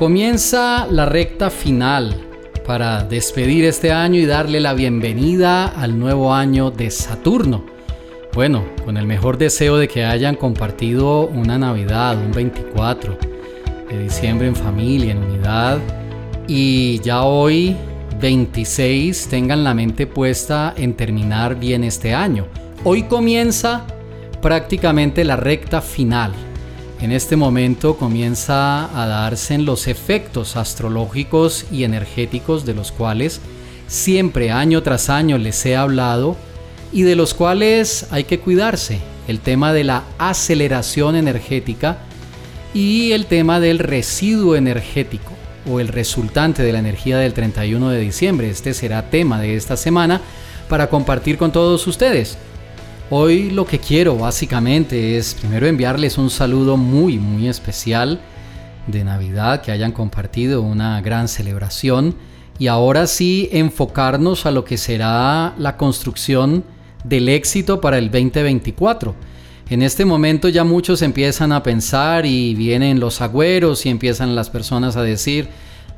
Comienza la recta final para despedir este año y darle la bienvenida al nuevo año de Saturno. Bueno, con el mejor deseo de que hayan compartido una Navidad, un 24 de diciembre en familia, en unidad, y ya hoy 26 tengan la mente puesta en terminar bien este año. Hoy comienza prácticamente la recta final en este momento comienza a darse en los efectos astrológicos y energéticos de los cuales siempre año tras año les he hablado y de los cuales hay que cuidarse. El tema de la aceleración energética y el tema del residuo energético o el resultante de la energía del 31 de diciembre. Este será tema de esta semana para compartir con todos ustedes. Hoy lo que quiero básicamente es primero enviarles un saludo muy muy especial de Navidad, que hayan compartido una gran celebración y ahora sí enfocarnos a lo que será la construcción del éxito para el 2024. En este momento ya muchos empiezan a pensar y vienen los agüeros y empiezan las personas a decir,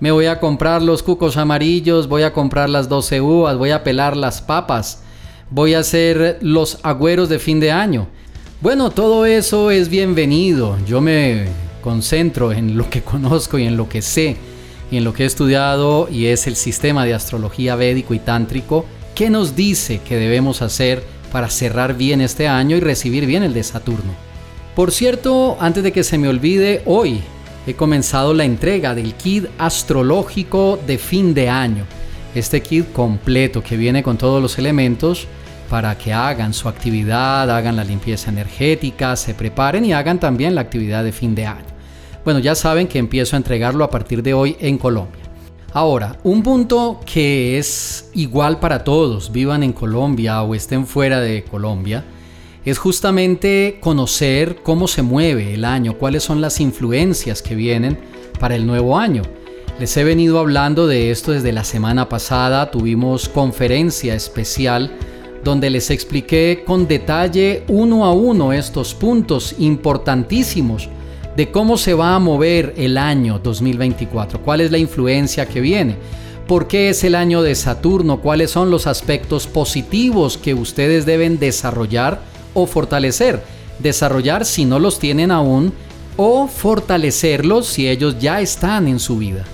me voy a comprar los cucos amarillos, voy a comprar las 12 uvas, voy a pelar las papas voy a hacer los agüeros de fin de año. Bueno, todo eso es bienvenido. Yo me concentro en lo que conozco y en lo que sé y en lo que he estudiado y es el sistema de astrología védico y tántrico que nos dice que debemos hacer para cerrar bien este año y recibir bien el de Saturno. Por cierto, antes de que se me olvide, hoy he comenzado la entrega del kit astrológico de fin de año. Este kit completo que viene con todos los elementos para que hagan su actividad, hagan la limpieza energética, se preparen y hagan también la actividad de fin de año. Bueno, ya saben que empiezo a entregarlo a partir de hoy en Colombia. Ahora, un punto que es igual para todos, vivan en Colombia o estén fuera de Colombia, es justamente conocer cómo se mueve el año, cuáles son las influencias que vienen para el nuevo año. Les he venido hablando de esto desde la semana pasada, tuvimos conferencia especial donde les expliqué con detalle uno a uno estos puntos importantísimos de cómo se va a mover el año 2024, cuál es la influencia que viene, por qué es el año de Saturno, cuáles son los aspectos positivos que ustedes deben desarrollar o fortalecer. Desarrollar si no los tienen aún o fortalecerlos si ellos ya están en su vida.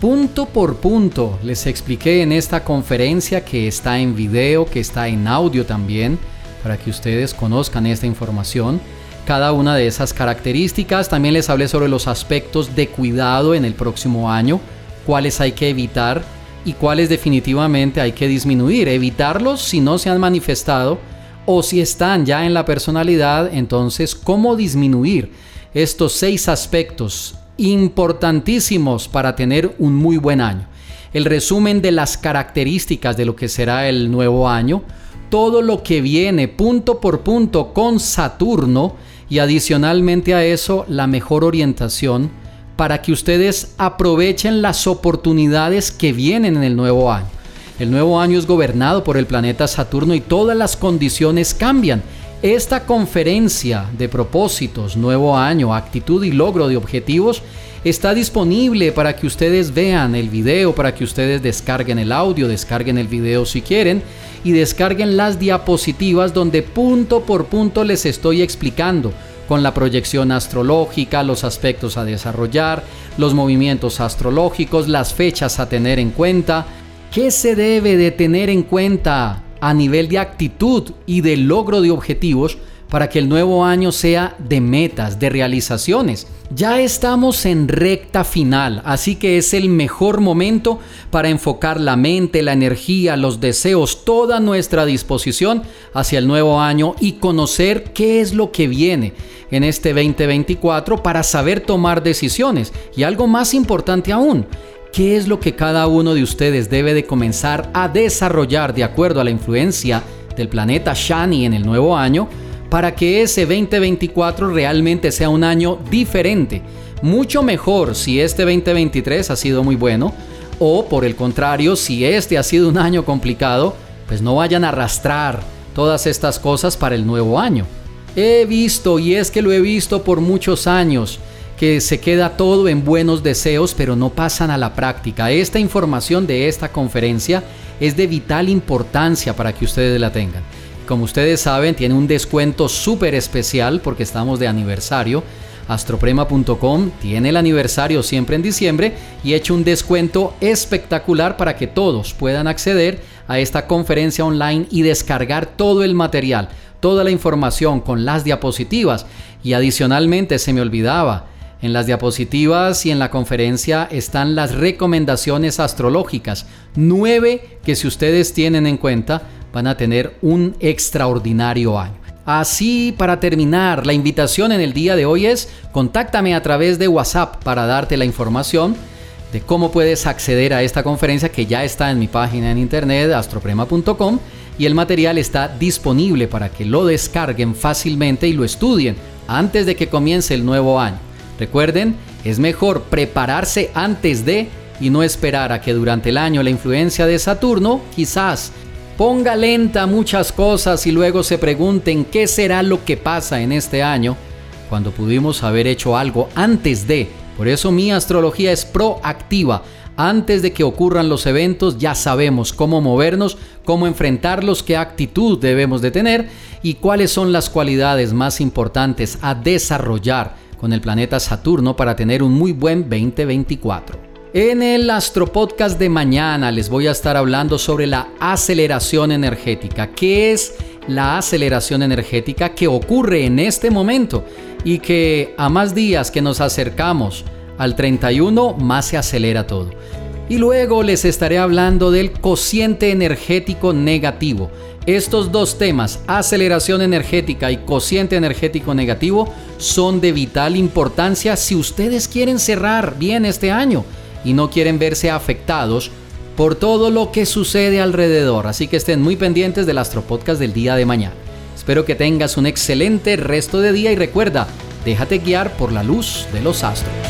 Punto por punto les expliqué en esta conferencia que está en video, que está en audio también, para que ustedes conozcan esta información. Cada una de esas características. También les hablé sobre los aspectos de cuidado en el próximo año, cuáles hay que evitar y cuáles definitivamente hay que disminuir. Evitarlos si no se han manifestado o si están ya en la personalidad, entonces cómo disminuir estos seis aspectos importantísimos para tener un muy buen año. El resumen de las características de lo que será el nuevo año, todo lo que viene punto por punto con Saturno y adicionalmente a eso la mejor orientación para que ustedes aprovechen las oportunidades que vienen en el nuevo año. El nuevo año es gobernado por el planeta Saturno y todas las condiciones cambian. Esta conferencia de propósitos, nuevo año, actitud y logro de objetivos está disponible para que ustedes vean el video, para que ustedes descarguen el audio, descarguen el video si quieren y descarguen las diapositivas donde punto por punto les estoy explicando con la proyección astrológica, los aspectos a desarrollar, los movimientos astrológicos, las fechas a tener en cuenta, qué se debe de tener en cuenta a nivel de actitud y de logro de objetivos para que el nuevo año sea de metas, de realizaciones. Ya estamos en recta final, así que es el mejor momento para enfocar la mente, la energía, los deseos, toda nuestra disposición hacia el nuevo año y conocer qué es lo que viene en este 2024 para saber tomar decisiones. Y algo más importante aún, ¿Qué es lo que cada uno de ustedes debe de comenzar a desarrollar de acuerdo a la influencia del planeta Shani en el nuevo año para que ese 2024 realmente sea un año diferente? Mucho mejor si este 2023 ha sido muy bueno o por el contrario, si este ha sido un año complicado, pues no vayan a arrastrar todas estas cosas para el nuevo año. He visto, y es que lo he visto por muchos años, que se queda todo en buenos deseos, pero no pasan a la práctica. Esta información de esta conferencia es de vital importancia para que ustedes la tengan. Como ustedes saben, tiene un descuento súper especial porque estamos de aniversario. Astroprema.com tiene el aniversario siempre en diciembre y ha hecho un descuento espectacular para que todos puedan acceder a esta conferencia online y descargar todo el material, toda la información con las diapositivas. Y adicionalmente se me olvidaba, en las diapositivas y en la conferencia están las recomendaciones astrológicas, nueve que si ustedes tienen en cuenta van a tener un extraordinario año. Así, para terminar, la invitación en el día de hoy es contáctame a través de WhatsApp para darte la información de cómo puedes acceder a esta conferencia que ya está en mi página en internet astroprema.com y el material está disponible para que lo descarguen fácilmente y lo estudien antes de que comience el nuevo año. Recuerden, es mejor prepararse antes de y no esperar a que durante el año la influencia de Saturno quizás ponga lenta muchas cosas y luego se pregunten qué será lo que pasa en este año cuando pudimos haber hecho algo antes de. Por eso mi astrología es proactiva. Antes de que ocurran los eventos ya sabemos cómo movernos, cómo enfrentarlos, qué actitud debemos de tener y cuáles son las cualidades más importantes a desarrollar con el planeta Saturno para tener un muy buen 2024. En el Astropodcast de mañana les voy a estar hablando sobre la aceleración energética. ¿Qué es la aceleración energética que ocurre en este momento y que a más días que nos acercamos al 31 más se acelera todo? Y luego les estaré hablando del cociente energético negativo. Estos dos temas, aceleración energética y cociente energético negativo, son de vital importancia si ustedes quieren cerrar bien este año y no quieren verse afectados por todo lo que sucede alrededor. Así que estén muy pendientes del Astropodcast del día de mañana. Espero que tengas un excelente resto de día y recuerda, déjate guiar por la luz de los astros.